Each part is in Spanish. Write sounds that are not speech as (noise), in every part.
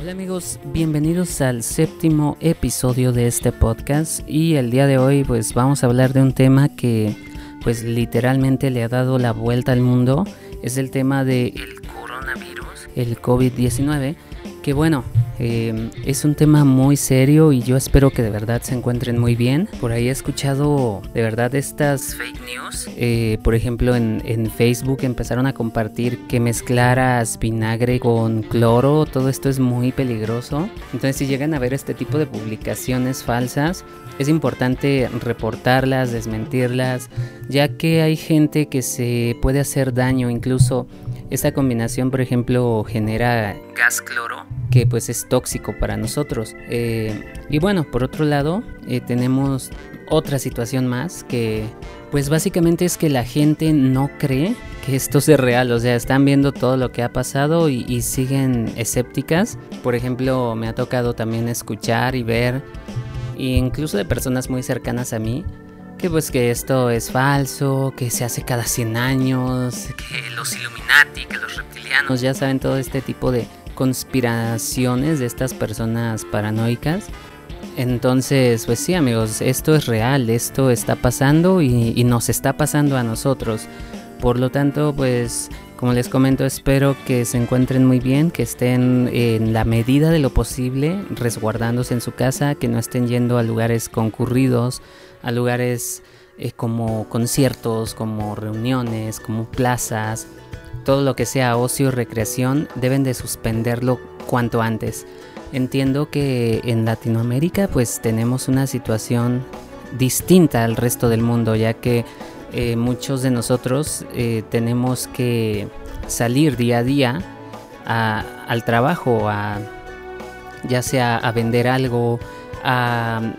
Hola amigos, bienvenidos al séptimo episodio de este podcast. Y el día de hoy pues vamos a hablar de un tema que pues literalmente le ha dado la vuelta al mundo, es el tema del coronavirus, el COVID-19, que bueno, eh, es un tema muy serio y yo espero que de verdad se encuentren muy bien. Por ahí he escuchado de verdad estas fake news. Eh, por ejemplo, en, Facebook empezaron a compartir que mezclaras vinagre con cloro. Todo esto es muy peligroso. Entonces, si llegan a ver este tipo de publicaciones falsas, es importante reportarlas, desmentirlas, ya que hay gente que se puede hacer daño. Incluso esta combinación, por ejemplo, genera gas cloro que pues es tóxico para nosotros. Eh, y bueno, por otro lado, eh, tenemos otra situación más que pues básicamente es que la gente no cree que esto sea real, o sea, están viendo todo lo que ha pasado y, y siguen escépticas. Por ejemplo, me ha tocado también escuchar y ver, incluso de personas muy cercanas a mí, que pues que esto es falso, que se hace cada 100 años, que los Illuminati, que los reptilianos, ya saben todo este tipo de conspiraciones de estas personas paranoicas. Entonces, pues sí amigos, esto es real, esto está pasando y, nos está pasando a nosotros. Por lo tanto, pues como les comento, espero que se encuentren muy bien, que estén en la medida de lo posible resguardándose en su casa, que no estén yendo a lugares concurridos, a lugares eh, como conciertos, como reuniones, como plazas, todo lo que sea ocio y recreación deben de suspenderlo cuanto antes. Entiendo que en Latinoamérica pues tenemos una situación distinta al resto del mundo ya que eh, muchos de nosotros eh, tenemos que salir día a día al trabajo, a, ya sea a vender algo, a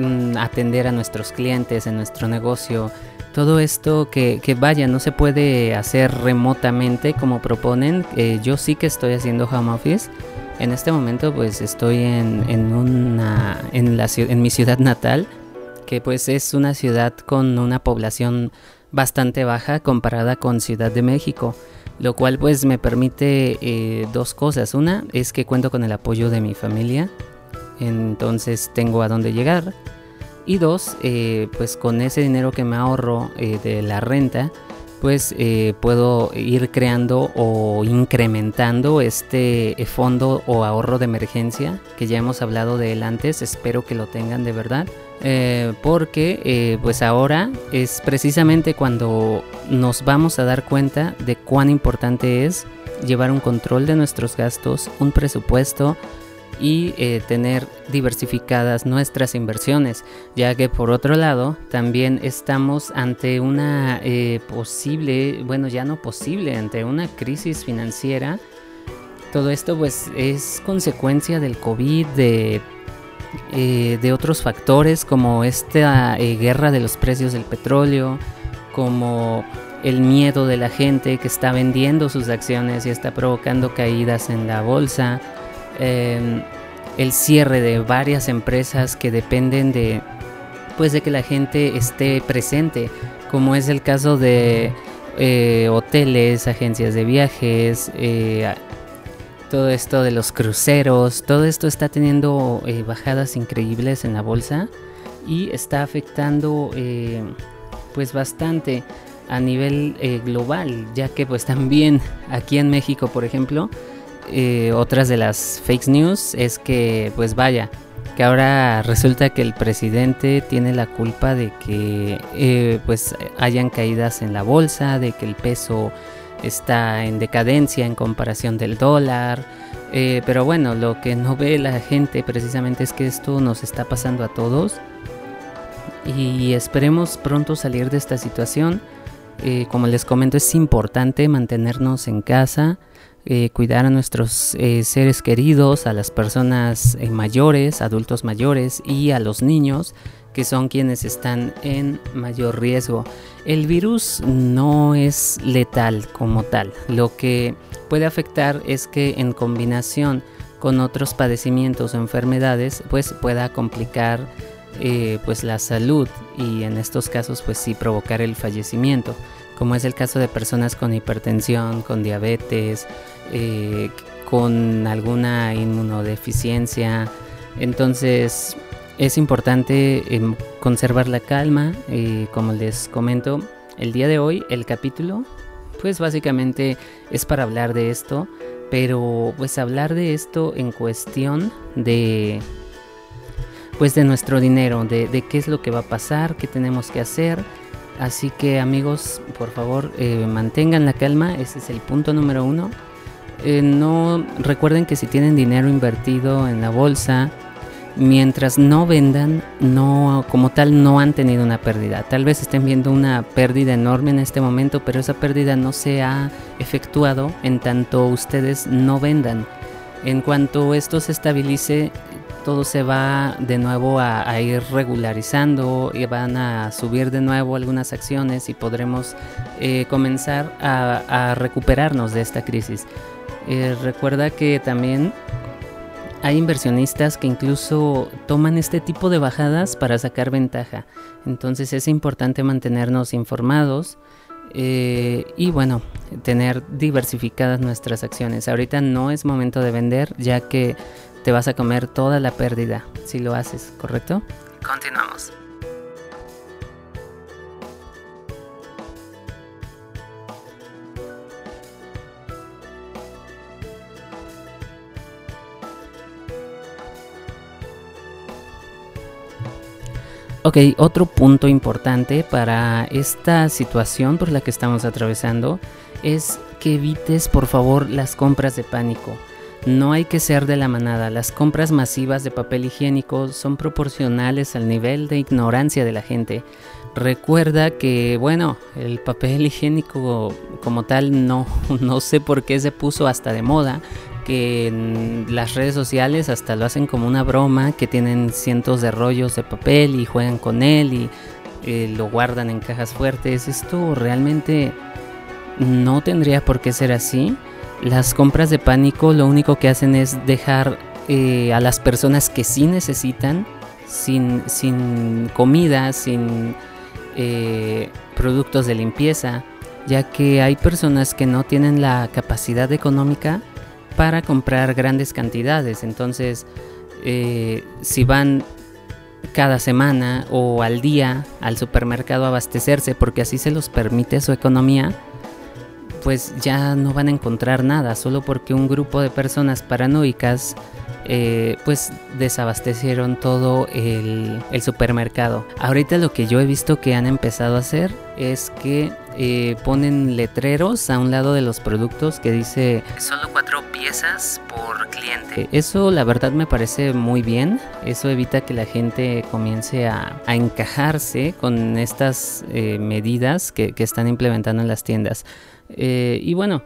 mm, atender a nuestros clientes en nuestro negocio, todo esto que, vaya, no se puede hacer remotamente como proponen. Eh, yo sí que estoy haciendo home office. En este momento pues estoy en, en, una, en, la, en mi ciudad natal, que pues es una ciudad con una población bastante baja comparada con Ciudad de México, lo cual pues me permite eh, dos cosas. Una es que cuento con el apoyo de mi familia, entonces tengo a dónde llegar. Y dos, eh, pues con ese dinero que me ahorro eh, de la renta, pues eh, puedo ir creando o incrementando este fondo o ahorro de emergencia que ya hemos hablado de él antes espero que lo tengan de verdad porque pues ahora es precisamente cuando nos vamos a dar cuenta de cuán importante es llevar un control de nuestros gastos un presupuesto y eh, tener diversificadas nuestras inversiones, ya que por otro lado también estamos ante una eh, posible, bueno ya no posible, ante una crisis financiera. Todo esto pues es consecuencia del COVID, de, eh, de otros factores como esta guerra de los precios del petróleo, como el miedo de la gente que está vendiendo sus acciones y está provocando caídas en la bolsa Em, el cierre de varias empresas que dependen de pues de que la gente esté presente como es el caso de eh, hoteles agencias de viajes eh, todo esto de los cruceros todo esto está teniendo eh, bajadas increíbles en la bolsa y está afectando pues bastante a nivel global ya que pues (laughs) también aquí en México por ejemplo eh, otras de las fake news es que, pues vaya, que ahora resulta que el presidente tiene la culpa de que eh, pues hayan caídas en la bolsa, de que el peso está en decadencia en comparación del dólar. Eh, pero bueno, lo que no ve la gente precisamente es que esto nos está pasando a todos. Y esperemos pronto salir de esta situación. como les comento, es importante mantenernos en casa eh, cuidar a nuestros eh, seres queridos, a las personas eh, mayores, adultos mayores y a los niños que son quienes están en mayor riesgo. El virus no es letal como tal. Lo que puede afectar es que en combinación con otros padecimientos o enfermedades pues pueda complicar pues la salud y en estos casos pues sí provocar el fallecimiento como es el caso de personas con hipertensión, con diabetes, eh, con alguna inmunodeficiencia. Entonces es importante em, conservar la calma. y como les comento, el día de hoy el capítulo pues básicamente es para hablar de esto, pero pues hablar de esto en cuestión de pues de nuestro dinero, de, qué es lo que va a pasar, qué tenemos que hacer. Así que amigos, por favor, eh, mantengan la calma, ese es el punto número uno. Eh, no recuerden que si tienen dinero invertido en la bolsa, mientras no vendan, no como tal no han tenido una pérdida. Tal vez estén viendo una pérdida enorme en este momento, pero esa pérdida no se ha efectuado en tanto ustedes no vendan. En cuanto esto se estabilice, todo se va de nuevo a, ir regularizando y van a subir de nuevo algunas acciones y podremos eh, comenzar a, recuperarnos de esta crisis. Eh, recuerda que también hay inversionistas que incluso toman este tipo de bajadas para sacar ventaja. Entonces es importante mantenernos informados eh, y bueno, tener diversificadas nuestras acciones. Ahorita no es momento de vender ya que te vas a comer toda la pérdida si lo haces, ¿correcto? Continuamos. Ok, otro punto importante para esta situación por la que estamos atravesando es que evites por favor las compras de pánico. No hay que ser de la manada, las compras masivas de papel higiénico son proporcionales al nivel de ignorancia de la gente. Recuerda que, bueno, el papel higiénico como tal no, (laughs) no sé por qué se puso hasta de moda, que las redes sociales hasta lo hacen como una broma, que tienen cientos de rollos de papel y juegan con él y eh, lo guardan en cajas fuertes. Esto realmente no tendría por qué ser así. Las compras de pánico lo único que hacen es dejar eh, a las personas que sí necesitan sin, sin comida, sin eh, productos de limpieza, ya que hay personas que no tienen la capacidad económica para comprar grandes cantidades. Entonces, eh, si van cada semana o al día al supermercado a abastecerse porque así se los permite su economía, pues ya no van a encontrar nada, solo porque un grupo de personas paranoicas eh, pues desabastecieron todo el, supermercado. Ahorita lo que yo he visto que han empezado a hacer es que eh, ponen letreros a un lado de los productos que dice solo cuatro piezas por cliente. Eso la verdad me parece muy bien. Eso evita que la gente comience a, encajarse con estas eh, medidas que, que, están implementando en las tiendas. Y bueno,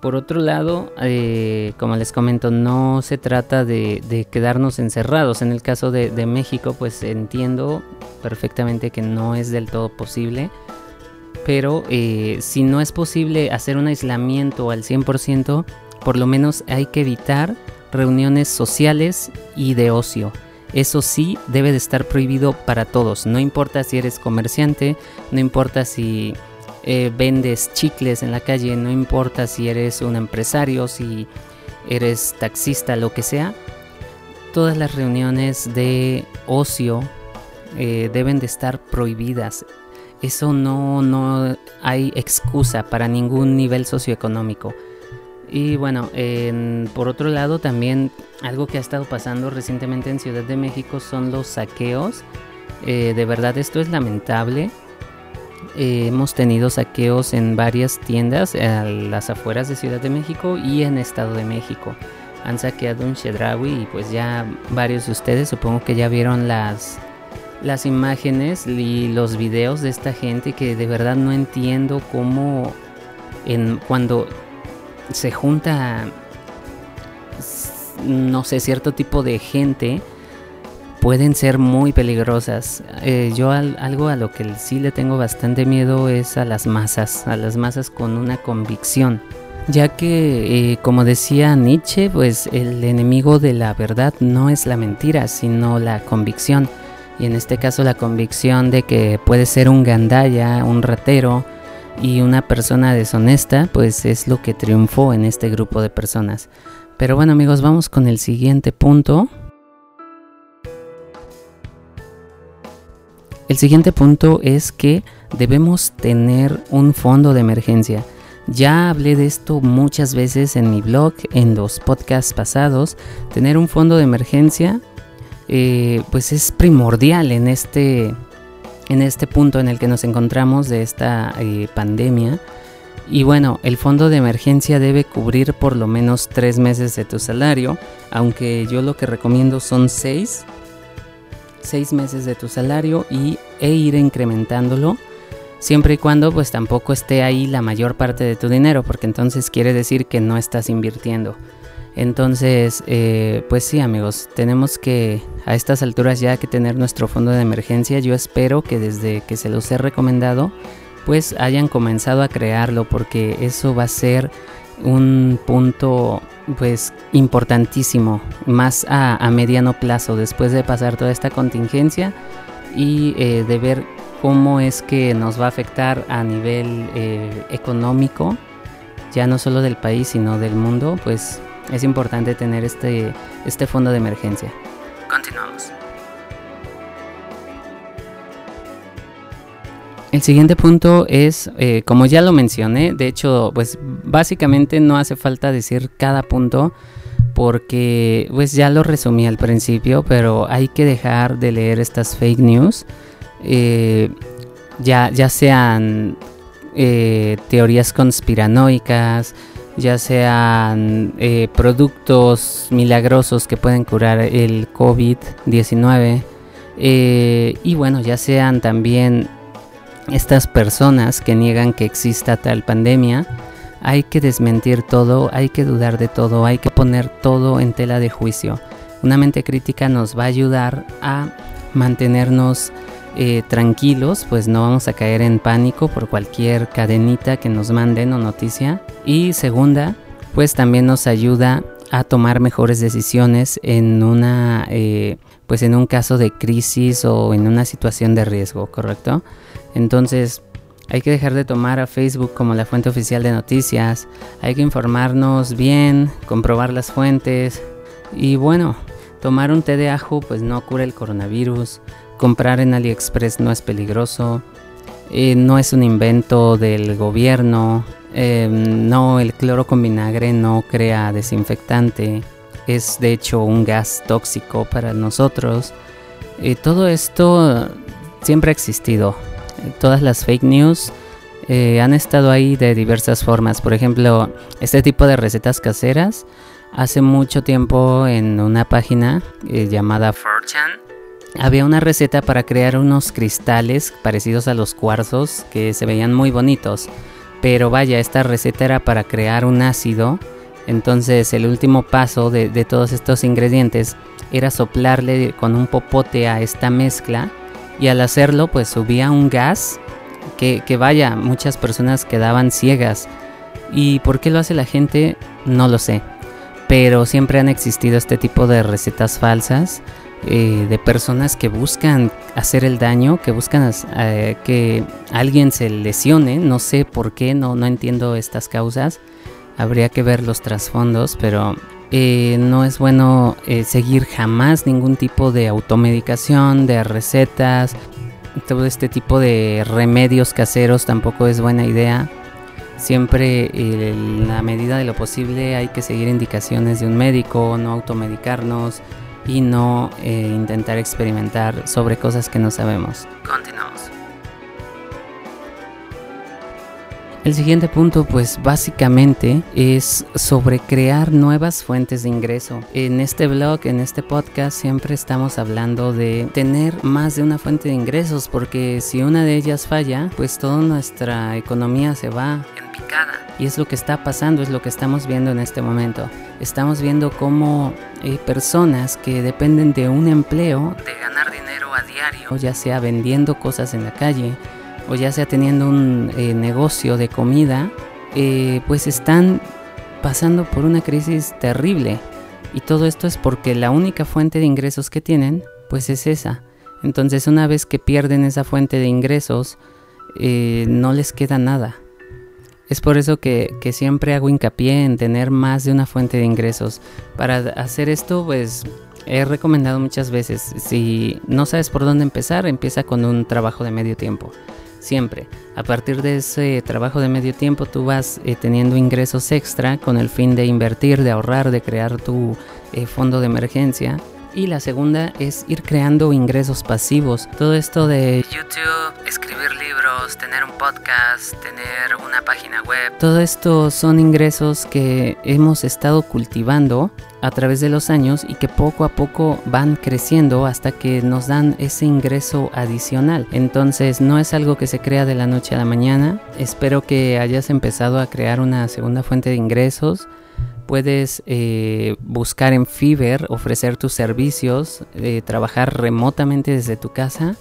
por otro lado, eh, como les comento, no se trata de, quedarnos encerrados. En el caso de, México, pues entiendo perfectamente que no es del todo posible. Pero eh, si no es posible hacer un aislamiento al 100%, por lo menos hay que evitar reuniones sociales y de ocio. Eso sí debe de estar prohibido para todos. No importa si eres comerciante, no importa si eh, vendes chicles en la calle, no importa si eres un empresario, si eres taxista, lo que sea, todas las reuniones de ocio eh, deben de estar prohibidas. Eso no, no hay excusa para ningún nivel socioeconómico. Y bueno, por otro lado también algo que ha estado pasando recientemente en Ciudad de México son los saqueos. Eh, de verdad esto es lamentable. Eh, hemos tenido saqueos en varias tiendas a las afueras de Ciudad de México y en Estado de México. Han saqueado un Chedraui y pues ya varios de ustedes supongo que ya vieron las, las imágenes y los videos de esta gente que de verdad no entiendo cómo en, cuando se junta no sé cierto tipo de gente pueden ser muy peligrosas. Eh, yo algo a lo que sí le tengo bastante miedo es a las masas, a las masas con una convicción. Ya que, eh, como decía Nietzsche, pues el enemigo de la verdad no es la mentira, sino la convicción. Y en este caso la convicción de que puede ser un gandaya, un ratero, y una persona deshonesta pues es lo que triunfó en este grupo de personas. Pero bueno amigos, vamos con el siguiente punto. El siguiente punto es que debemos tener un fondo de emergencia. Ya hablé de esto muchas veces en mi blog, en los podcasts pasados. Tener un fondo de emergencia eh, pues es primordial en este, en este punto en el que nos encontramos de esta eh, pandemia. Y bueno, el fondo de emergencia debe cubrir por lo menos tres meses de tu salario, aunque yo lo que recomiendo son seis, seis meses de tu salario y, e ir incrementándolo, siempre y cuando pues tampoco esté ahí la mayor parte de tu dinero, porque entonces quiere decir que no estás invirtiendo. Entonces, eh, pues sí amigos, tenemos que a estas alturas ya que tener nuestro fondo de emergencia. Yo espero que desde que se los he recomendado, pues hayan comenzado a crearlo porque eso va a ser un punto pues importantísimo, más a, mediano plazo, después de pasar toda esta contingencia y eh, de ver cómo es que nos va a afectar a nivel eh, económico, ya no solo del país, sino del mundo, pues es importante tener este, este fondo de emergencia. Continuamos. El siguiente punto es, eh, como ya lo mencioné, de hecho, pues básicamente no hace falta decir cada punto porque pues ya lo resumí al principio, pero hay que dejar de leer estas fake news, eh, ya, ya sean eh, teorías conspiranoicas, ya sean eh, productos milagrosos que pueden curar el COVID-19 eh, y bueno, ya sean también estas personas que niegan que exista tal pandemia, hay que desmentir todo, hay que dudar de todo, hay que poner todo en tela de juicio. Una mente crítica nos va a ayudar a mantenernos eh, tranquilos, pues no vamos a caer en pánico por cualquier cadenita que nos manden o noticia. Y segunda, pues también nos ayuda a tomar mejores decisiones en una eh, pues en un caso de crisis o en una situación de riesgo, ¿correcto? Entonces, hay que dejar de tomar a Facebook como la fuente oficial de noticias, hay que informarnos bien, comprobar las fuentes. Y bueno, tomar un té de ajo pues no cura el coronavirus, Comprar en AliExpress no es peligroso, eh, no es un invento del gobierno, em, no, el cloro con vinagre no crea desinfectante, es de hecho un gas tóxico para nosotros. Eh, todo esto siempre ha existido. Todas las fake news eh, han estado ahí de diversas formas. Por ejemplo, este tipo de recetas caseras. Hace mucho tiempo en una página llamada 4chan había una receta para crear unos cristales parecidos a los cuarzos que se veían muy bonitos. Pero vaya, esta receta era para crear un ácido. Entonces el último paso de, todos estos ingredientes era soplarle con un popote a esta mezcla. Y al hacerlo pues subía un gas que, que vaya, muchas personas quedaban ciegas. ¿Y por qué lo hace la gente? No lo sé. Pero siempre han existido este tipo de recetas falsas eh, de personas que buscan hacer el daño, que buscan eh, que alguien se lesione. No sé por qué, no, no entiendo estas causas. Habría que ver los trasfondos, pero eh, no es bueno seguir jamás ningún tipo de automedicación, de recetas. Todo este tipo de remedios caseros tampoco es buena idea. Siempre en la medida de lo posible hay que seguir indicaciones de un médico, no automedicarnos y no eh, intentar experimentar sobre cosas que no sabemos. Continuamos. El siguiente punto pues básicamente es sobre crear nuevas fuentes de ingreso. En este blog, en este podcast siempre estamos hablando de tener más de una fuente de ingresos porque si una de ellas falla pues toda nuestra economía se va en picada. Y es lo que está pasando, es lo que estamos viendo en este momento. Estamos viendo cómo eh, personas que dependen de un empleo, de ganar dinero a diario, ya sea vendiendo cosas en la calle, o ya sea teniendo un eh, negocio de comida, eh, pues están pasando por una crisis terrible. Y todo esto es porque la única fuente de ingresos que tienen, pues es esa. Entonces una vez que pierden esa fuente de ingresos, no les queda nada. Es por eso que, que, siempre hago hincapié en tener más de una fuente de ingresos. Para hacer esto, pues he recomendado muchas veces, si no sabes por dónde empezar, empieza con un trabajo de medio tiempo. Siempre. A partir de ese trabajo de medio tiempo tú vas eh, teniendo ingresos extra con el fin de invertir, de ahorrar, de crear tu eh, fondo de emergencia. Y la segunda es ir creando ingresos pasivos. Todo esto de YouTube, escribir tener un podcast, tener una página web. Todo esto son ingresos que hemos estado cultivando a través de los años y que poco a poco van creciendo hasta que nos dan ese ingreso adicional. Entonces no es algo que se crea de la noche a la mañana. Espero que hayas empezado a crear una segunda fuente de ingresos. Puedes eh, buscar en Fiverr, ofrecer tus servicios, eh, trabajar remotamente desde tu casa.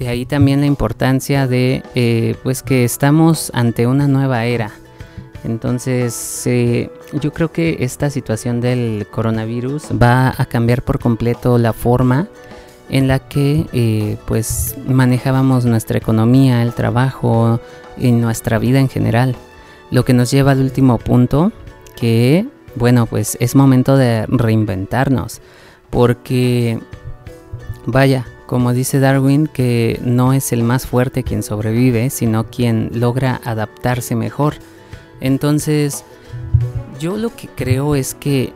De ahí también la importancia de eh, pues que estamos ante una nueva era entonces, eh, yo creo que esta situación del coronavirus va a cambiar por completo la forma en la que eh, pues manejábamos nuestra economía, el trabajo y nuestra vida en general. Lo que nos lleva al último punto, que bueno, pues es momento de reinventarnos, porque vaya, como dice Darwin, que no es el más fuerte quien sobrevive, sino quien logra adaptarse mejor. Entonces, yo lo que creo es que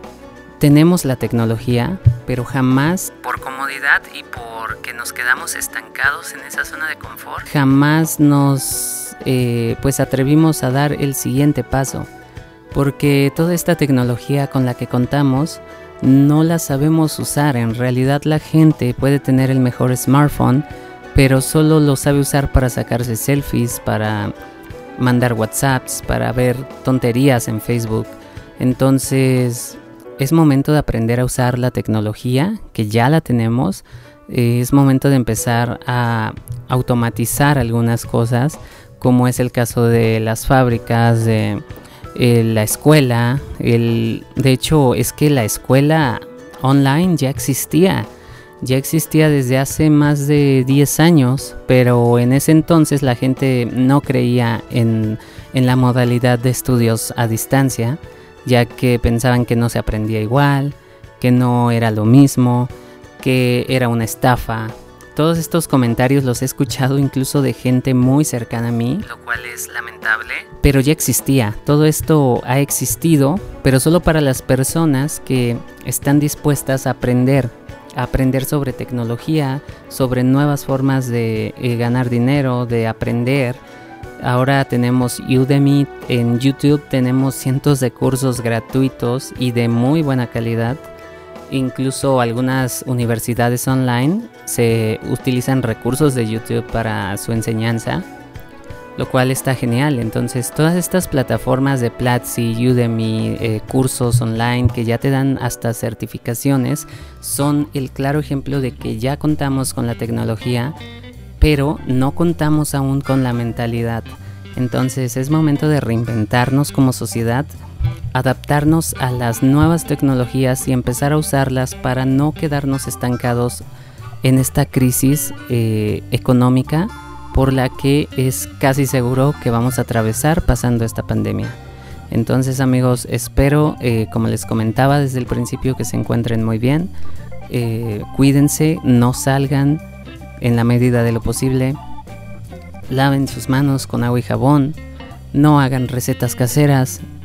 tenemos la tecnología, pero jamás por comodidad y porque nos quedamos estancados en esa zona de confort, jamás nos eh, pues atrevimos a dar el siguiente paso, porque toda esta tecnología con la que contamos no la sabemos usar. En realidad la gente puede tener el mejor smartphone, pero solo lo sabe usar para sacarse selfies, para mandar WhatsApps, para ver tonterías en Facebook. Entonces es momento de aprender a usar la tecnología, que ya la tenemos. Es momento de empezar a automatizar algunas cosas, como es el caso de las fábricas, de eh, la escuela. El, de hecho, es que la escuela online ya existía ya existía desde hace más de 10 años, pero en ese entonces la gente no creía en, la modalidad de estudios a distancia, ya que pensaban que no se aprendía igual, que no era lo mismo, que era una estafa. Todos estos comentarios los he escuchado incluso de gente muy cercana a mí, lo cual es lamentable. Pero ya existía, todo esto ha existido, pero solo para las personas que están dispuestas a aprender aprender sobre tecnología, sobre nuevas formas de eh, ganar dinero, de aprender. Ahora tenemos Udemy, en YouTube tenemos cientos de cursos gratuitos y de muy buena calidad. Incluso algunas universidades online se utilizan recursos de YouTube para su enseñanza lo cual está genial. Entonces, todas estas plataformas de Platzi, Udemy, eh, cursos online que ya te dan hasta certificaciones, son el claro ejemplo de que ya contamos con la tecnología, pero no contamos aún con la mentalidad. Entonces, es momento de reinventarnos como sociedad, adaptarnos a las nuevas tecnologías y empezar a usarlas para no quedarnos estancados en esta crisis eh, económica por la que es casi seguro que vamos a atravesar pasando esta pandemia. Entonces amigos, espero, eh, como les comentaba desde el principio, que se encuentren muy bien. Eh, cuídense, no salgan en la medida de lo posible. Laven sus manos con agua y jabón. No hagan recetas caseras.